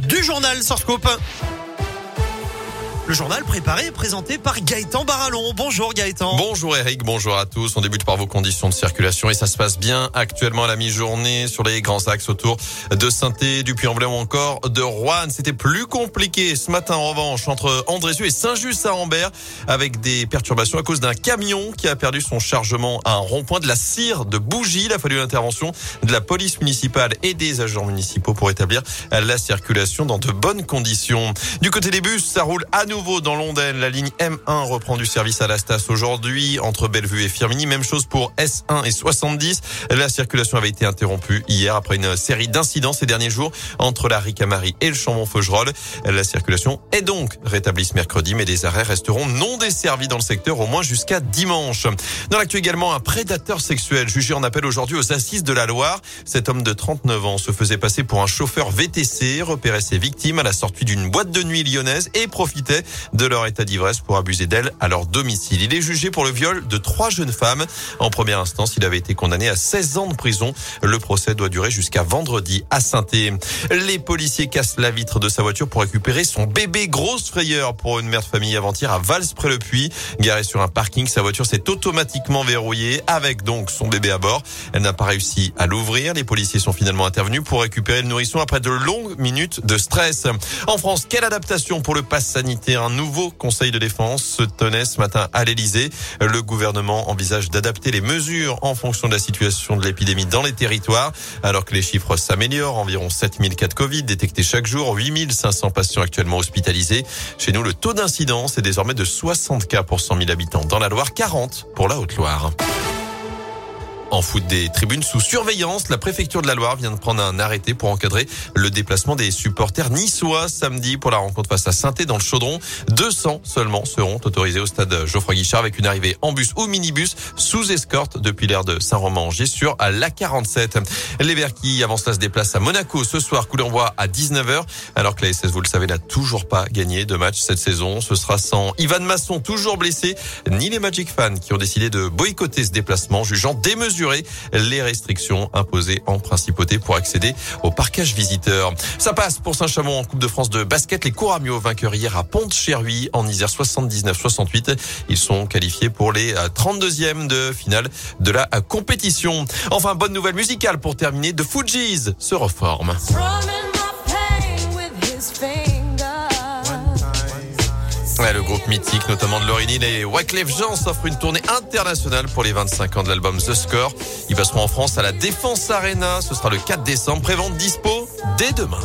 du journal sur Scoop. Le journal préparé et présenté par Gaëtan Barallon. Bonjour Gaëtan. Bonjour Eric, bonjour à tous. On débute par vos conditions de circulation et ça se passe bien actuellement à la mi-journée sur les grands axes autour de saint du Puy-en-Velay ou encore de Rouen. C'était plus compliqué ce matin en revanche entre Andrézieux et Saint-Just-à-Ambert avec des perturbations à cause d'un camion qui a perdu son chargement à un rond-point de la cire de bougie. Il a fallu l'intervention de la police municipale et des agents municipaux pour établir la circulation dans de bonnes conditions. Du côté des bus, ça roule à nouveau dans l'Ondaine. La ligne M1 reprend du service à la Stas aujourd'hui entre Bellevue et Firminy. Même chose pour S1 et 70. La circulation avait été interrompue hier après une série d'incidents ces derniers jours entre la Ricamari et le Chambon-Faugerolles. La circulation est donc rétablie ce mercredi, mais les arrêts resteront non desservis dans le secteur au moins jusqu'à dimanche. Dans l'actu également, un prédateur sexuel jugé en appel aujourd'hui aux assises de la Loire. Cet homme de 39 ans se faisait passer pour un chauffeur VTC, repérait ses victimes à la sortie d'une boîte de nuit lyonnaise et profitait de leur état d'ivresse pour abuser d'elles à leur domicile. Il est jugé pour le viol de trois jeunes femmes. En première instance, il avait été condamné à 16 ans de prison. Le procès doit durer jusqu'à vendredi à saint Les policiers cassent la vitre de sa voiture pour récupérer son bébé. Grosse frayeur pour une mère de famille avant-hier à Vals près le Puy. Garée sur un parking, sa voiture s'est automatiquement verrouillée avec donc son bébé à bord. Elle n'a pas réussi à l'ouvrir. Les policiers sont finalement intervenus pour récupérer le nourrisson après de longues minutes de stress. En France, quelle adaptation pour le pass sanitaire un nouveau conseil de défense se tenait ce matin à l'Elysée. Le gouvernement envisage d'adapter les mesures en fonction de la situation de l'épidémie dans les territoires. Alors que les chiffres s'améliorent, environ 7000 cas de Covid détectés chaque jour, 8500 patients actuellement hospitalisés. Chez nous, le taux d'incidence est désormais de 60 cas pour 100 000 habitants. Dans la Loire, 40 pour la Haute-Loire. En foot des tribunes sous surveillance, la préfecture de la Loire vient de prendre un arrêté pour encadrer le déplacement des supporters niçois samedi pour la rencontre face à saint dans le Chaudron. 200 seulement seront autorisés au stade Geoffroy Guichard avec une arrivée en bus ou minibus sous escorte depuis l'aire de Saint-Romain-Angers sur la 47. Les Verts qui avancent là se déplacent à Monaco ce soir, coup d'envoi à 19h, alors que la SS, vous le savez, n'a toujours pas gagné de match cette saison. Ce sera sans Ivan Masson, toujours blessé, ni les Magic fans qui ont décidé de boycotter ce déplacement, jugeant démesuré les restrictions imposées en principauté pour accéder au parcage visiteur. Ça passe pour Saint-Chamond en Coupe de France de basket. Les Couramio vainqueurs hier à Pont-Cherry en Isère 79-68. Ils sont qualifiés pour les 32e de finale de la compétition. Enfin, bonne nouvelle musicale pour terminer. De Fujis se reforme. Le groupe mythique, notamment de Laurie Neal et Wyclef Jean, s'offre une tournée internationale pour les 25 ans de l'album The Score. Ils passeront en France à la Défense Arena. Ce sera le 4 décembre. Prévente dispo dès demain.